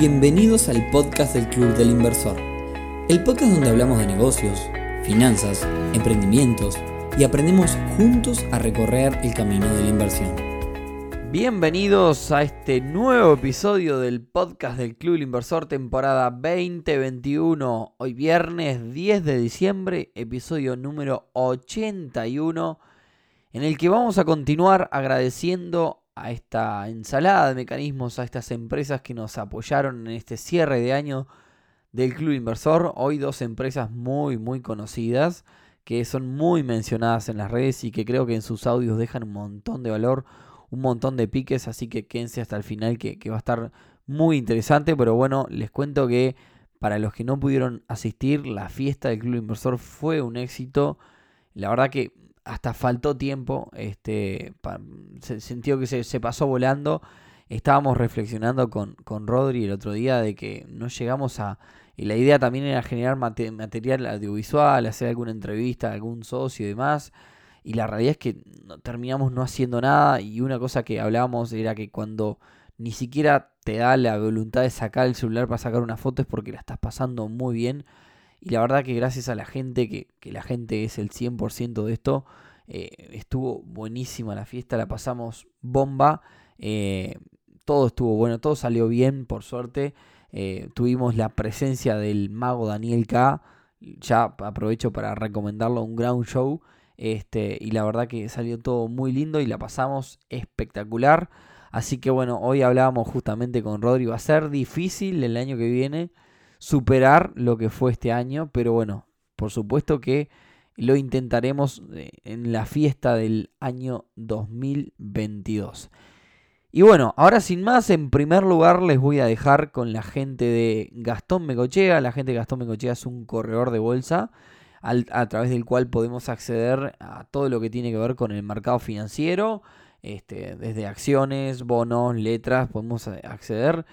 Bienvenidos al podcast del Club del Inversor, el podcast donde hablamos de negocios, finanzas, emprendimientos y aprendemos juntos a recorrer el camino de la inversión. Bienvenidos a este nuevo episodio del podcast del Club del Inversor temporada 2021. Hoy viernes 10 de diciembre, episodio número 81, en el que vamos a continuar agradeciendo a esta ensalada de mecanismos, a estas empresas que nos apoyaron en este cierre de año del Club Inversor. Hoy dos empresas muy, muy conocidas que son muy mencionadas en las redes y que creo que en sus audios dejan un montón de valor, un montón de piques, así que quédense hasta el final que, que va a estar muy interesante. Pero bueno, les cuento que para los que no pudieron asistir, la fiesta del Club Inversor fue un éxito. La verdad que hasta faltó tiempo, este, se sintió que se, pasó volando. Estábamos reflexionando con, con Rodri el otro día de que no llegamos a... Y la idea también era generar material audiovisual, hacer alguna entrevista a algún socio y demás. Y la realidad es que terminamos no haciendo nada. Y una cosa que hablábamos era que cuando ni siquiera te da la voluntad de sacar el celular para sacar una foto es porque la estás pasando muy bien y la verdad que gracias a la gente, que, la gente es el 100% de esto, eh, estuvo buenísima la fiesta, la pasamos bomba. Eh, todo estuvo bueno, todo salió bien, por suerte. Eh, tuvimos la presencia del mago Daniel K. Ya aprovecho para recomendarlo, un ground show. Este, y la verdad que salió todo muy lindo y la pasamos espectacular. Así que bueno, hoy hablábamos justamente con Rodri. Va a ser difícil el año que viene superar lo que fue este año, pero bueno, por supuesto que lo intentaremos eh, en la fiesta del año 2022. Y bueno, ahora sin más, en primer lugar les voy a dejar con la gente de Gastón Mecochea. La gente de Gastón Mecochea es un corredor de bolsa a través del cual podemos acceder a todo lo que tiene que ver con el mercado financiero. Este, desde acciones, bonos, letras, podemos acceder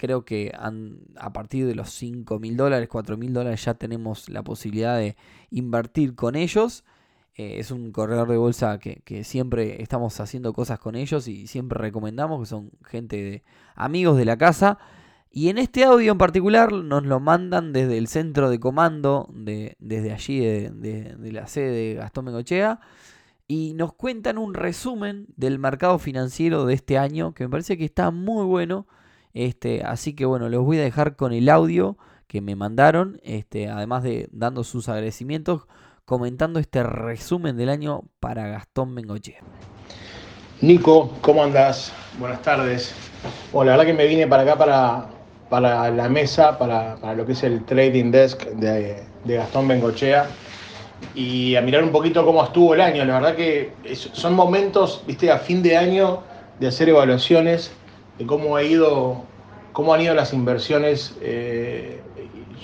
Creo que a partir de los 5 mil dólares, 4 mil dólares ya tenemos la posibilidad de invertir con ellos. Eh, es un corredor de bolsa que, siempre estamos haciendo cosas con ellos y siempre recomendamos, que son gente de amigos de la casa. Y en este audio en particular nos lo mandan desde el centro de comando, de, desde allí de, de la sede de Gastón Mengochea. Y nos cuentan un resumen del mercado financiero de este año, que me parece que está muy bueno este, así que bueno, los voy a dejar con el audio que me mandaron, este, además de dando sus agradecimientos, comentando este resumen del año para Gastón Mengoche. Nico, ¿cómo andas? Buenas tardes. Bueno, la verdad que me vine para acá para, para la mesa, para, lo que es el trading desk de, Gastón Bengochea y a mirar un poquito cómo estuvo el año. La verdad que son momentos, viste, a fin de año de hacer evaluaciones de cómo ha ido, cómo han ido las inversiones eh,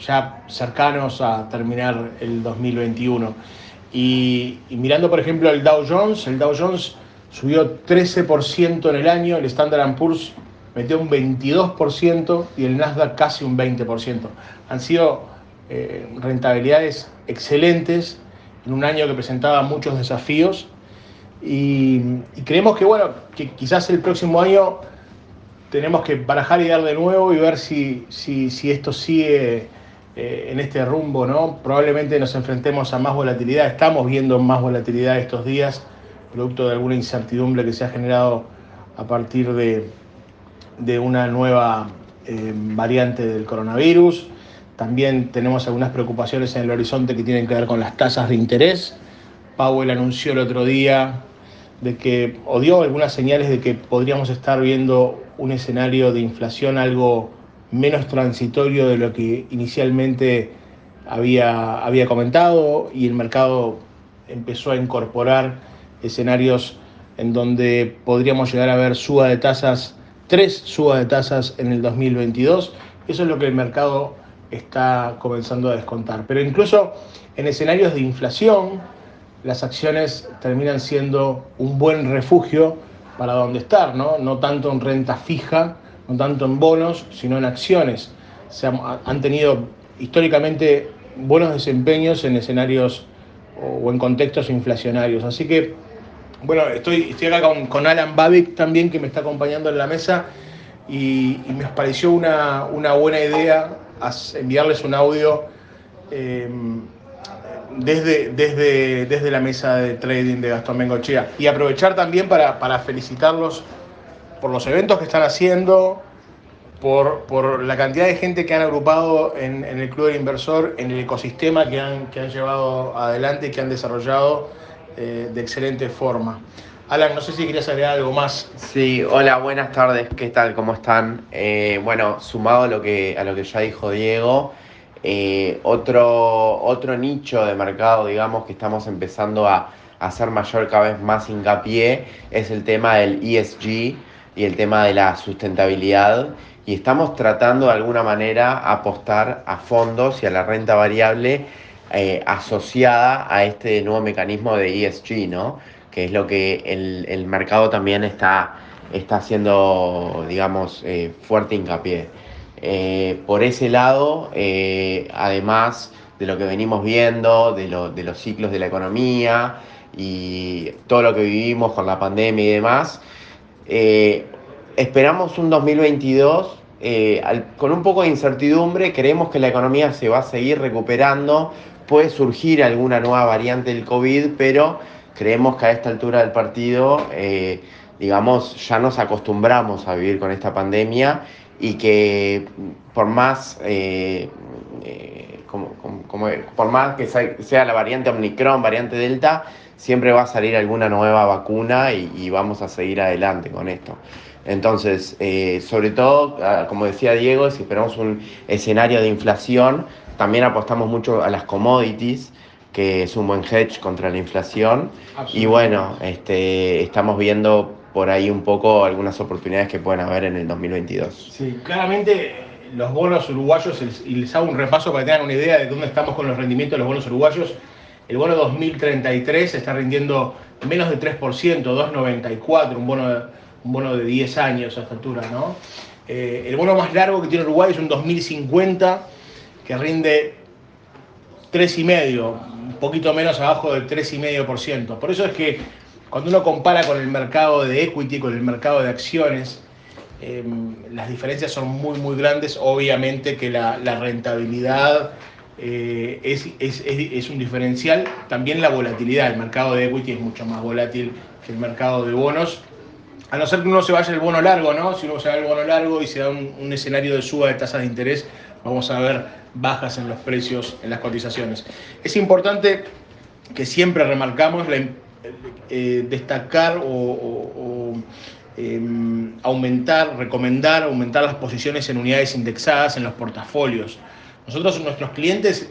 ya cercanos a terminar el 2021. Y, mirando, por ejemplo, el Dow Jones, el Dow Jones subió 13% en el año, el Standard Poor's metió un 22% y el Nasdaq casi un 20%. Han sido eh, rentabilidades excelentes en un año que presentaba muchos desafíos y, y creemos que, bueno, que quizás el próximo año tenemos que barajar y dar de nuevo y ver si, si, esto sigue eh, en este rumbo, ¿no? Probablemente nos enfrentemos a más volatilidad, estamos viendo más volatilidad estos días, producto de alguna incertidumbre que se ha generado a partir de, de una nueva eh, variante del coronavirus. También tenemos algunas preocupaciones en el horizonte que tienen que ver con las tasas de interés. Powell anunció el otro día de que, o dio algunas señales de que podríamos estar viendo un escenario de inflación algo menos transitorio de lo que inicialmente había, había comentado y el mercado empezó a incorporar escenarios en donde podríamos llegar a ver suba de tasas, tres subas de tasas en el 2022. Eso es lo que el mercado está comenzando a descontar. Pero incluso en escenarios de inflación, las acciones terminan siendo un buen refugio para dónde estar, ¿no? No tanto en renta fija, no tanto en bonos, sino en acciones. Se han, tenido históricamente buenos desempeños en escenarios o, en contextos inflacionarios. Así que, bueno, estoy, estoy acá con, Alan Babic también, que me está acompañando en la mesa. y, me pareció una, buena idea enviarles un audio eh, desde, desde, desde la mesa de trading de Gastón Bengochea y aprovechar también para, para felicitarlos por los eventos que están haciendo, por, por, la cantidad de gente que han agrupado en, el Club del Inversor, en el ecosistema que han, que han llevado adelante y que han desarrollado eh, de excelente forma. Alan, no sé si querías agregar algo más. Sí, hola, buenas tardes, ¿qué tal? ¿Cómo están? Eh, bueno, sumado a lo que, a lo que ya dijo Diego, eh, otro, otro nicho de mercado, digamos, que estamos empezando a, hacer mayor cada vez más hincapié es el tema del ESG y el tema de la sustentabilidad y estamos tratando de alguna manera apostar a fondos y a la renta variable eh, asociada a este nuevo mecanismo de ESG, ¿no? que es lo que el, mercado también está, está haciendo, digamos, eh, fuerte hincapié. Eh, por ese lado, además de lo que venimos viendo, de, los ciclos de la economía y todo lo que vivimos con la pandemia y demás, esperamos un 2022 eh, con un poco de incertidumbre, creemos que la economía se va a seguir recuperando, puede surgir alguna nueva variante del COVID, pero creemos que a esta altura del partido, eh, digamos, ya nos acostumbramos a vivir con esta pandemia y que por más, eh, por más que sea la variante Omicron, variante Delta, siempre va a salir alguna nueva vacuna y vamos a seguir adelante con esto. Entonces, eh, sobre todo, ah, como decía Diego, si esperamos un escenario de inflación, también apostamos mucho a las commodities, que es un buen hedge contra la inflación. Y bueno, este, estamos viendo por ahí un poco algunas oportunidades que pueden haber en el 2022. Sí, claramente los bonos uruguayos, y les hago un repaso para que tengan una idea de dónde estamos con los rendimientos de los bonos uruguayos. El bono 2033 está rindiendo menos de 3%, 2,94, un bono un bono de 10 años a esta altura, ¿no? Eh, el bono más largo que tiene Uruguay es un 2050 que rinde 3,5, un poquito menos abajo del 3,5%. Por eso es que cuando uno compara con el mercado de equity, con el mercado de acciones, em, las diferencias son muy, muy grandes. Obviamente que la, rentabilidad eh, es, es, un diferencial. También la volatilidad. El mercado de equity es mucho más volátil que el mercado de bonos. A no ser que uno se vaya el bono largo, ¿no? Si uno se va el bono largo y se da un, escenario de suba de tasas de interés, vamos a ver bajas en los precios, en las cotizaciones. Es importante que siempre remarcamos eh, destacar o, em, aumentar, recomendar aumentar las posiciones en unidades indexadas en los portafolios. Nosotros, nuestros clientes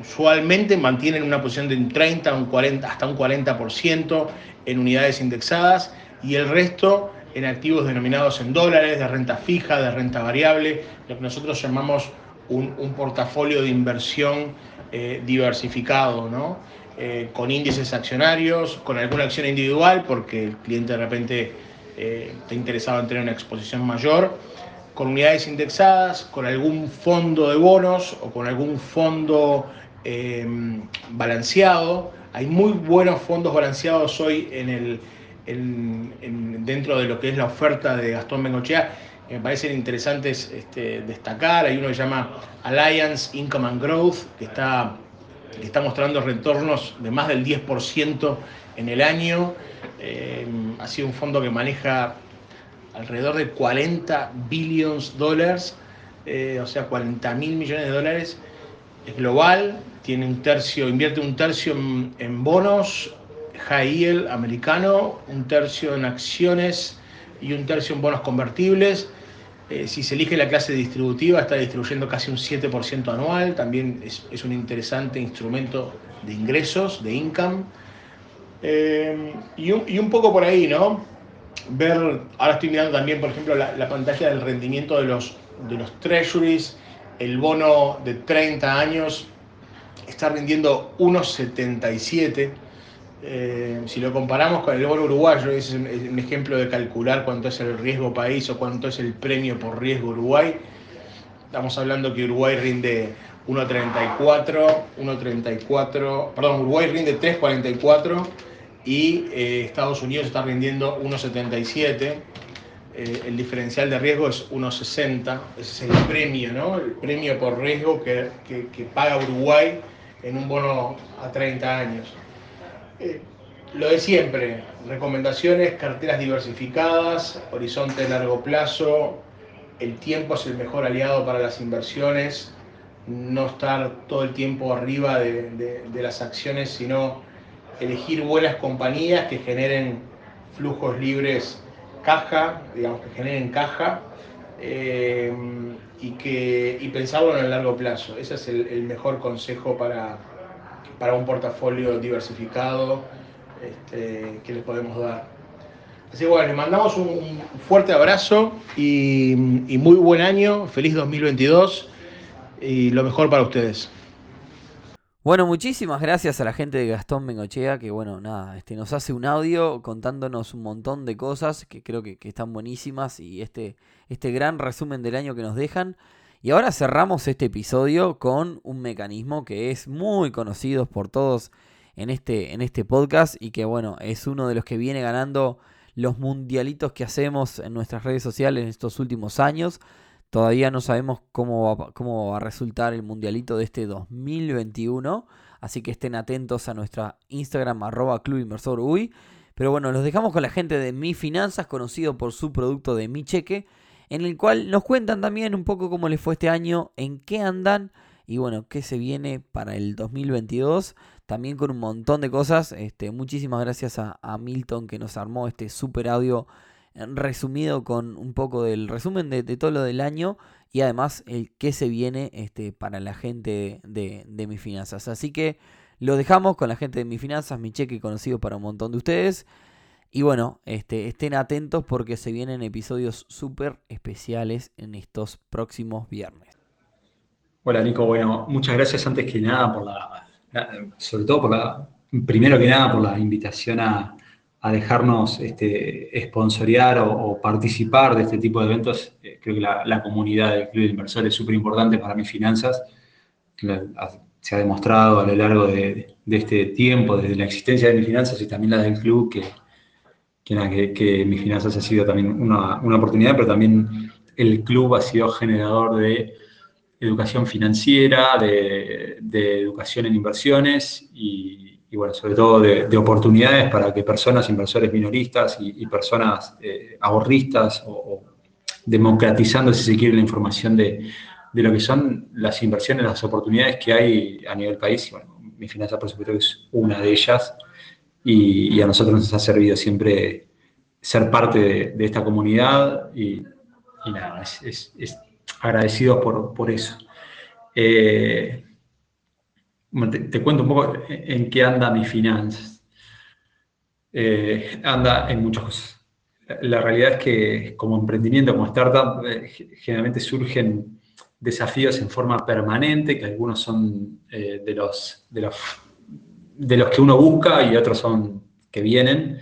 usualmente mantienen una posición de un 30 un 40, hasta un 40% en unidades indexadas y el resto en activos denominados en dólares, de renta fija, de renta variable, lo que nosotros llamamos un, portafolio de inversión eh, diversificado, ¿no? Eh, con índices accionarios, con alguna acción individual, porque el cliente de repente eh, está interesado en tener una exposición mayor, con unidades indexadas, con algún fondo de bonos o con algún fondo balanceado. Hay muy buenos fondos balanceados hoy en el, dentro de lo que es la oferta de Gastón Bengochea, me parecen interesantes este, destacar. Hay uno que se llama Alliance Income and Growth, que está, está mostrando retornos de más del 10% en el año. Eh, ha sido un fondo que maneja alrededor de 40 billions dólares, eh, o sea, 40 mil millones de dólares. Es global, tiene un tercio, invierte un tercio en bonos, high yield americano, un tercio en acciones y un tercio en bonos convertibles. Eh, si se elige la clase distributiva, está distribuyendo casi un 7% anual. También es, un interesante instrumento de ingresos, de income. Eh, y, un, poco por ahí, ¿no? Ver, ahora estoy mirando también, por ejemplo, la, la pantalla del rendimiento de los, de los treasuries. El bono de 30 años está rindiendo 1,77 eh, si lo comparamos con el bono uruguayo, es un, ejemplo de calcular cuánto es el riesgo país o cuánto es el premio por riesgo Uruguay. Estamos hablando que Uruguay rinde 1.34, 1.34, perdón, Uruguay rinde 3.44 y eh, Estados Unidos está rindiendo 1.77. eh, el diferencial de riesgo es 1,60, ese es el premio, ¿no? El premio por riesgo que, paga Uruguay en un bono a 30 años. Lo de siempre, recomendaciones, carteras diversificadas, horizonte de largo plazo, el tiempo es el mejor aliado para las inversiones, no estar todo el tiempo arriba de, de las acciones, sino elegir buenas compañías que generen flujos libres caja, digamos, que generen caja eh, y, que, y pensarlo en el largo plazo. Ese es el, mejor consejo para, para, un portafolio diversificado este, que les podemos dar. Así que bueno, les mandamos un, fuerte abrazo y, y muy buen año, feliz 2022 y lo mejor para ustedes. Bueno, muchísimas gracias a la gente de Gastón Bengochea que, bueno, nada, este, nos hace un audio contándonos un montón de cosas que creo que, están buenísimas y este, este gran resumen del año que nos dejan. Y ahora cerramos este episodio con un mecanismo que es muy conocido por todos en este, en este podcast y que, bueno, es uno de los que viene ganando los mundialitos que hacemos en nuestras redes sociales en estos últimos años. Todavía no sabemos cómo va, cómo va a resultar el mundialito de este 2021. Así que estén atentos a nuestra Instagram arroba. Pero bueno, los dejamos con la gente de Mi Finanzas, conocido por su producto de Mi Cheque, en el cual nos cuentan también un poco cómo les fue este año, en qué andan y bueno, qué se viene para el 2022. También con un montón de cosas. Este, muchísimas gracias a, a Milton que nos armó este super audio resumido con un poco del resumen de, todo lo del año y además el que se viene este, para la gente de, de mis finanzas. Así que lo dejamos con la gente de mis finanzas, mi cheque conocido para un montón de ustedes. Y bueno, este, estén atentos porque se vienen episodios súper especiales en estos próximos viernes. Hola Nico, bueno, muchas gracias antes que nada por la, sobre todo por la, primero que nada por la invitación a, a dejarnos este, o, participar de este tipo de eventos. Eh, creo que la, comunidad del Club de Inversores es súper importante para mis finanzas. se ha demostrado a lo largo de, este tiempo, desde la existencia de mis finanzas y también la del club, que, que, mis finanzas ha sido también una, oportunidad, pero también el club ha sido generador de educación financiera, de, de educación en inversiones y, y bueno, sobre todo de, oportunidades para que personas, inversores minoristas y, personas eh, ahorristas o, democratizando, si se quiere, la información de, lo que son las inversiones, las oportunidades que hay a nivel país. Y bueno, mi finanza, por supuesto, es una de ellas y, a nosotros nos ha servido siempre ser parte de, esta comunidad y, nada, es, es, agradecido por, por eso. Eh, te, cuento un poco en qué anda mi finanzas. Eh, anda en muchas cosas. La realidad es que como emprendimiento, como startup, eh, generalmente surgen desafíos en forma permanente, que algunos son de, los, de, los, de los que uno busca y otros son que vienen.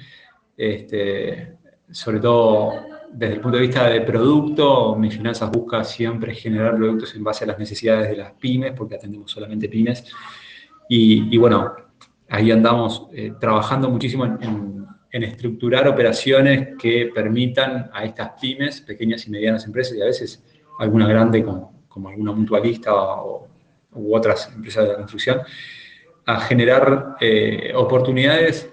Este, sobre todo desde el punto de vista de producto, mi finanzas busca siempre generar productos en base a las necesidades de las pymes, porque atendemos solamente pymes. Y, bueno, ahí andamos eh, trabajando muchísimo en, estructurar operaciones que permitan a estas pymes, pequeñas y medianas empresas, y a veces alguna grande como, como alguna mutualista o, u otras empresas de la construcción, a generar eh, oportunidades,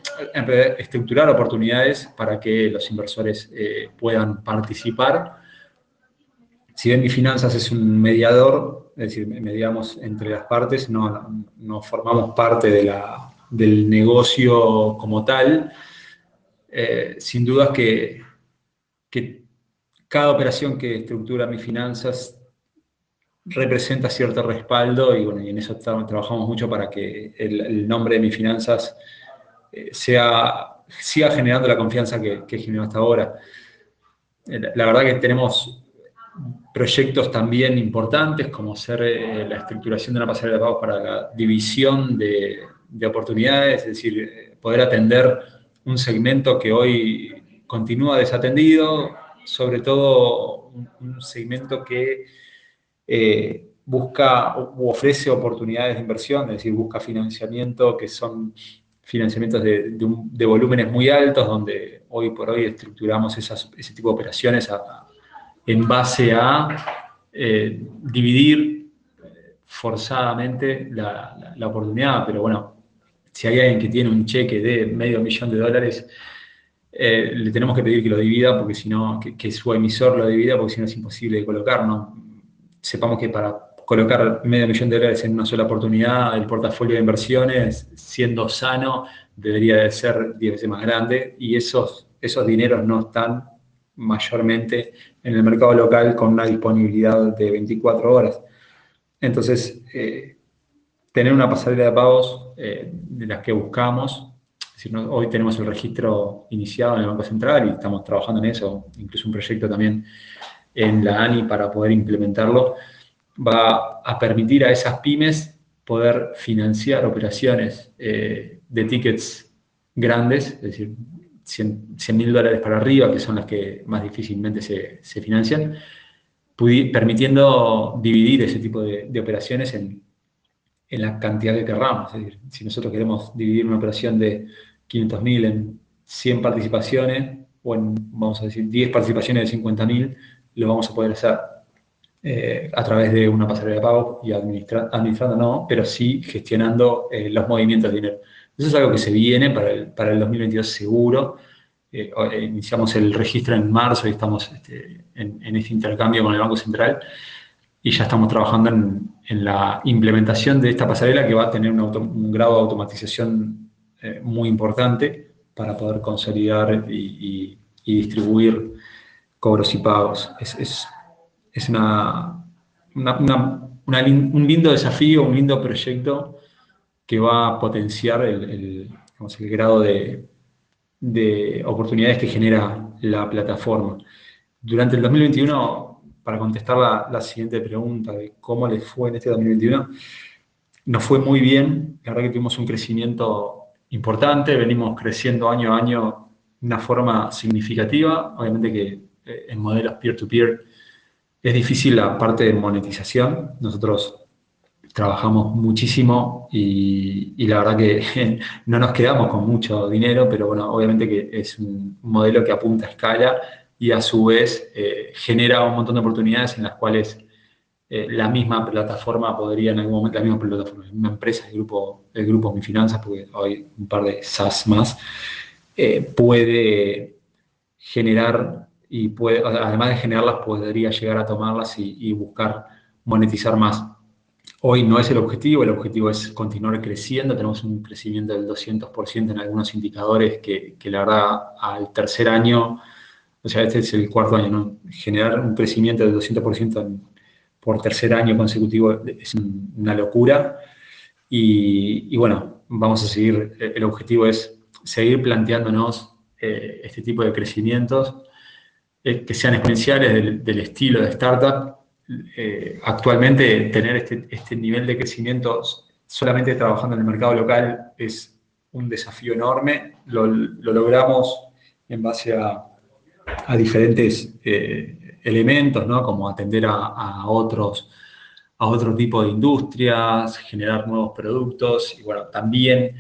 estructurar oportunidades para que los inversores eh, puedan participar. Si bien mi finanzas es un mediador, es decir, mediamos entre las partes, no, formamos parte de la, del negocio como tal. Eh, sin duda que, que cada operación que estructura mis finanzas representa cierto respaldo y, bueno, y en eso trabajamos mucho para que el, nombre de mis finanzas eh, sea, siga generando la confianza que, que generó hasta ahora. Eh, la verdad que tenemos proyectos también importantes como ser eh, la estructuración de una pasarela de pagos para la división de, oportunidades, es decir, poder atender un segmento que hoy continúa desatendido, sobre todo un segmento que eh, busca u ofrece oportunidades de inversión, es decir, busca financiamiento que son financiamientos de, volúmenes muy altos, donde hoy por hoy estructuramos ese tipo de operaciones en base a eh, dividir forzadamente la, oportunidad, pero bueno, si hay alguien que tiene un cheque de medio millón de dólares, eh, le tenemos que pedir que lo divida, porque si no, que, su emisor lo divida, porque si no es imposible de colocar, ¿no? Sepamos que para colocar medio millón de dólares en una sola oportunidad, el portafolio de inversiones, siendo sano, debería de ser 10 veces más grande y esos, esos dineros no están mayormente en el mercado local con una disponibilidad de 24 horas. Entonces, eh, tener una pasarela de pagos eh, de las que buscamos, hoy tenemos el registro iniciado en el Banco Central y estamos trabajando en eso, incluso un proyecto también en la ANI para poder implementarlo, va a permitir a esas pymes poder financiar operaciones eh, de tickets grandes, es decir, 100 mil dólares para arriba, que son las que más difícilmente se, se financian, permitiendo dividir ese tipo de, operaciones en, en, la cantidad que querramos. Es decir, si nosotros queremos dividir una operación de 500 mil en 100 participaciones, o en, vamos a decir, 10 participaciones de 50 mil, lo vamos a poder hacer eh, a través de una pasarela de pago y administrando no, pero sí gestionando eh, los movimientos de dinero. Eso es algo que se viene para el, para el 2022 seguro. Eh, iniciamos el registro en marzo y estamos este, en, este intercambio con el Banco Central y ya estamos trabajando en, la implementación de esta pasarela que va a tener un, grado de automatización muy importante para poder consolidar y, distribuir cobros y pagos. es es una, un lindo desafío, un lindo proyecto que va a potenciar el, grado de, oportunidades que genera la plataforma. Durante el 2021, para contestar la, siguiente pregunta de cómo les fue en este 2021, nos fue muy bien. La verdad que tuvimos un crecimiento importante, venimos creciendo año a año de una forma significativa. Obviamente que en modelos peer-to-peer es difícil la parte de monetización. Nosotros trabajamos muchísimo y, la verdad que no nos quedamos con mucho dinero, pero bueno, obviamente que es un modelo que apunta a escala y a su vez eh, genera un montón de oportunidades en las cuales eh, la misma plataforma podría en algún momento, la misma plataforma, una empresa, el grupo, el grupo Mi Finanzas, porque hay un par de SaaS más, eh, puede generar y además de generarlas, podría llegar a tomarlas y, buscar monetizar más. Hoy no es el objetivo, el objetivo es continuar creciendo, tenemos un crecimiento del 200% en algunos indicadores que, la verdad al tercer año, o sea, este es el cuarto año, generar un crecimiento del 200% por tercer año consecutivo es una locura. Y, y, bueno, vamos a seguir, el objetivo es seguir planteándonos eh, este tipo de crecimientos eh, que sean exponenciales del, estilo de startup. Eh, actualmente tener este, este, nivel de crecimiento solamente trabajando en el mercado local es un desafío enorme. Lo, logramos en base a, diferentes eh, elementos, ¿no? como atender a, otros a otro tipo de industrias, generar nuevos productos y bueno, también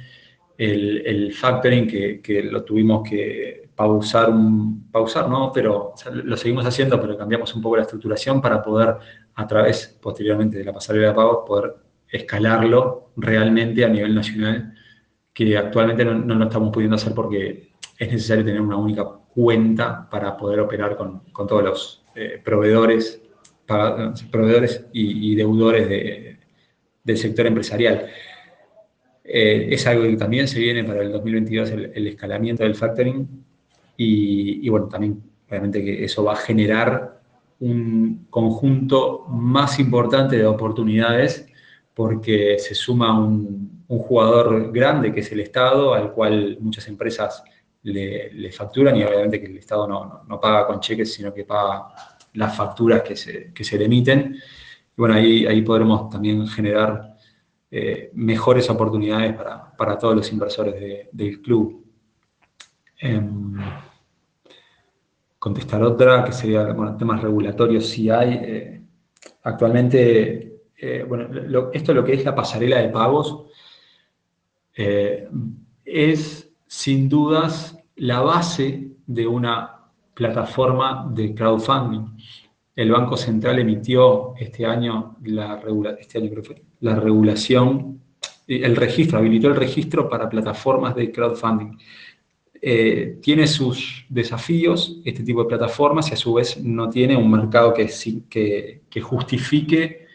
el, factoring que, lo tuvimos que pausar, un, pausar ¿no? Pero lo seguimos haciendo, pero cambiamos un poco la estructuración para poder, a través, posteriormente de la pasarela de pagos, poder escalarlo realmente a nivel nacional, que actualmente no, lo estamos pudiendo hacer porque es necesario tener una única cuenta para poder operar con, todos los eh, proveedores, proveedores y, deudores de, del sector empresarial. Eh, es algo que también se viene para el 2022, el, escalamiento del factoring, y, bueno, también obviamente que eso va a generar un conjunto más importante de oportunidades porque se suma un, jugador grande que es el Estado, al cual muchas empresas le, facturan y obviamente que el Estado no, paga con cheques, sino que paga las facturas que se, que se le emiten. Y bueno, ahí, ahí podremos también generar eh, mejores oportunidades para, todos los inversores del club. Em, contestar otra, que sería, bueno, temas regulatorios, si hay. Eh, actualmente, eh, bueno, esto lo que es la pasarela de pagos es sin dudas la base de una plataforma de crowdfunding. El Banco Central emitió este año la, este año la regulación, el registro, habilitó el registro para plataformas de crowdfunding. Eh, tiene sus desafíos este tipo de plataformas y a su vez no tiene un mercado que, que, que justifique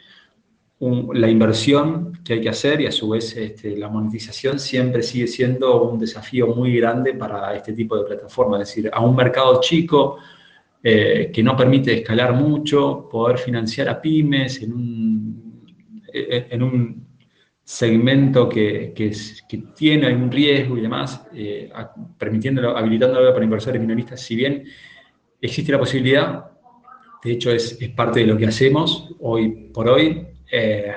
la inversión que hay que hacer y a su vez este, la monetización siempre sigue siendo un desafío muy grande para este tipo de plataformas. Es decir, a un mercado chico eh, que no permite escalar mucho, poder financiar a pymes en un, en un segmento que, que, tiene un riesgo y demás, eh, permitiéndolo, habilitándolo para inversores minoristas, si bien existe la posibilidad, de hecho es, parte de lo que hacemos hoy por hoy, eh,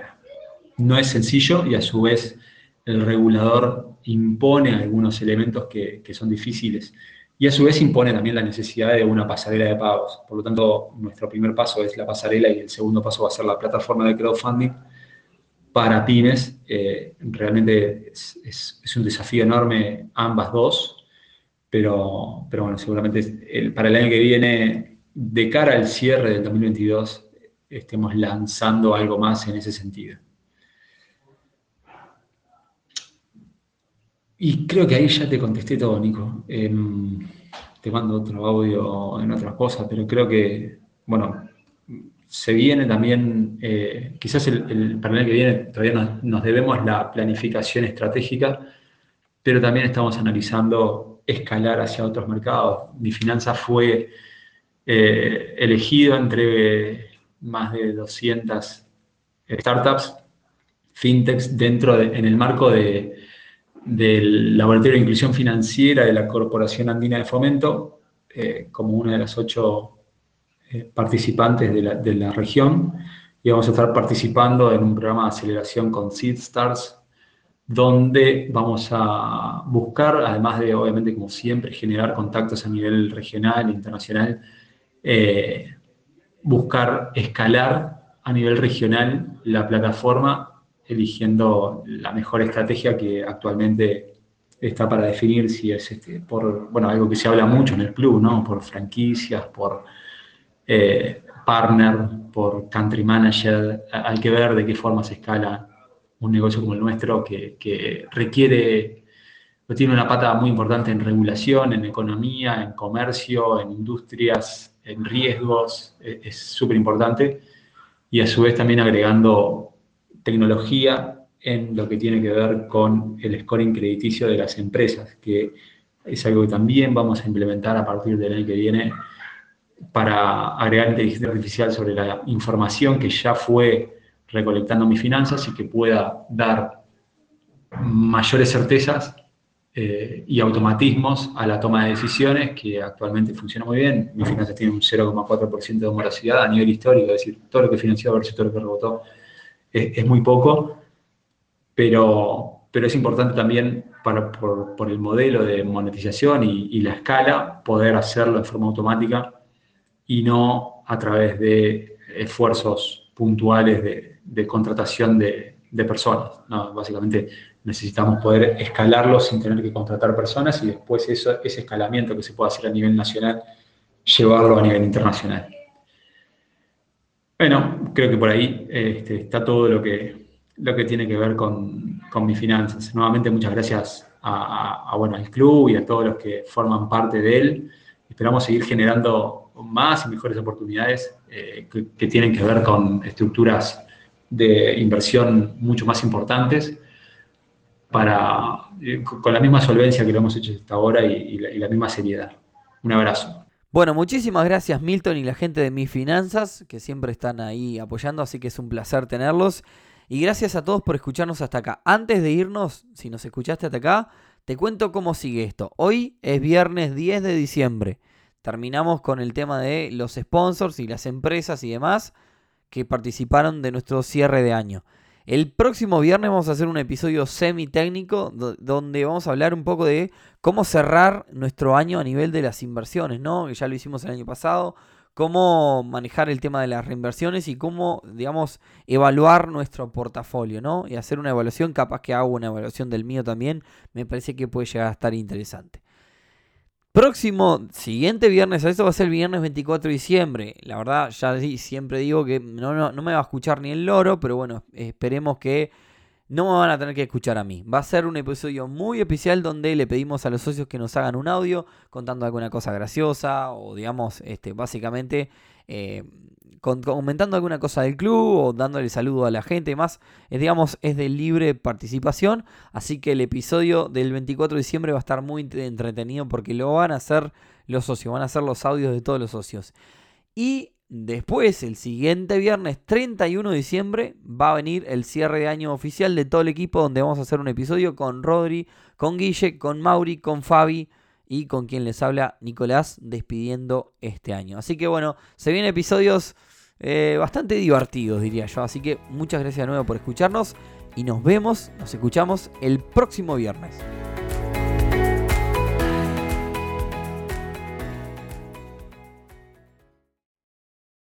no es sencillo y a su vez el regulador impone algunos elementos que, son difíciles y a su vez impone también la necesidad de una pasarela de pagos. Por lo tanto, nuestro primer paso es la pasarela y el segundo paso va a ser la plataforma de crowdfunding para pymes. Eh, realmente es, un desafío enorme ambas dos, pero, pero bueno, seguramente para el año que viene, de cara al cierre del 2022, estemos lanzando algo más en ese sentido. Y creo que ahí ya te contesté todo, Nico. Em, te mando otro audio en otra cosa, pero creo que, bueno, se viene también, eh, quizás el, el que viene todavía nos, debemos la planificación estratégica, pero también estamos analizando escalar hacia otros mercados. Mi finanza fue eh, elegido entre más de 200 startups, fintechs, dentro en el marco de, del Laboratorio de Inclusión Financiera de la Corporación Andina de Fomento, eh, como una de las ocho eh, participantes de la, de la, región. Y vamos a estar participando en un programa de aceleración con Seed Stars, donde vamos a buscar, además de, obviamente, como siempre, generar contactos a nivel regional internacional, eh, buscar escalar a nivel regional la plataforma eligiendo la mejor estrategia que actualmente está para definir si es este, por, bueno, algo que se habla mucho en el club, ¿no? Por franquicias, por eh, partner, por country manager. Hay que ver de qué forma se escala un negocio como el nuestro que, que requiere, tiene una pata muy importante en regulación, en economía, en comercio, en industrias en riesgos, e, es súper importante, y a su vez también agregando tecnología en lo que tiene que ver con el scoring crediticio de las empresas, que es algo que también vamos a implementar a partir del año que viene para agregar inteligencia artificial sobre la información que ya fue recolectando mis finanzas y que pueda dar mayores certezas eh, y automatismos a la toma de decisiones que actualmente funciona muy bien. Mi finanzas tiene un 0,4% de morosidad a nivel histórico, es decir, todo lo que financió versus todo lo que rebotó es, muy poco, pero, pero es importante también para, por, el modelo de monetización y, la escala poder hacerlo de forma automática y no a través de esfuerzos puntuales de, contratación de, personas. Básicamente necesitamos poder escalarlo sin tener que contratar personas y después eso, ese escalamiento que se puede hacer a nivel nacional, llevarlo a nivel internacional. Bueno, creo que por ahí este, está todo lo que, lo que tiene que ver con, con mis finanzas. Nuevamente muchas gracias a, bueno, al club y a todos los que forman parte de él. Esperamos seguir generando más y mejores oportunidades eh, que, tienen que ver con estructuras de inversión mucho más importantes para, eh, con la misma solvencia que lo hemos hecho hasta ahora y, la, misma seriedad. Un abrazo. Bueno, muchísimas gracias Milton y la gente de Mis Finanzas, que siempre están ahí apoyando, así que es un placer tenerlos. Y gracias a todos por escucharnos hasta acá. Antes de irnos, si nos escuchaste hasta acá, te cuento cómo sigue esto. Hoy es viernes 10 de diciembre. Terminamos con el tema de los sponsors y las empresas y demás que participaron de nuestro cierre de año. El próximo viernes vamos a hacer un episodio semi-técnico donde vamos a hablar un poco de cómo cerrar nuestro año a nivel de las inversiones, ¿no? Que ya lo hicimos el año pasado, cómo manejar el tema de las reinversiones y cómo, digamos, evaluar nuestro portafolio, ¿no? Y hacer una evaluación, capaz que hago una evaluación del mío también, me parece que puede llegar a estar interesante. Próximo, siguiente viernes, a eso va a ser el viernes 24 de diciembre. La verdad, ya siempre digo que no, no, no me va a escuchar ni el loro, pero bueno, esperemos que no me van a tener que escuchar a mí. Va a ser un episodio muy especial donde le pedimos a los socios que nos hagan un audio contando alguna cosa graciosa o digamos, este, básicamente eh, comentando alguna cosa del club o dándole saludo a la gente más. Es, digamos, es de libre participación. Así que el episodio del 24 de diciembre va a estar muy entretenido porque lo van a hacer los socios, van a hacer los audios de todos los socios. Y Después, el siguiente viernes 31 de diciembre, va a venir el cierre de año oficial de todo el equipo, donde vamos a hacer un episodio con Rodri, con Guille, con Mauri, con Fabi y con quien les habla Nicolás, despidiendo este año. Así que bueno, se vienen episodios eh, bastante divertidos, diría yo. Así que muchas gracias de nuevo por escucharnos y nos vemos, nos escuchamos el próximo viernes.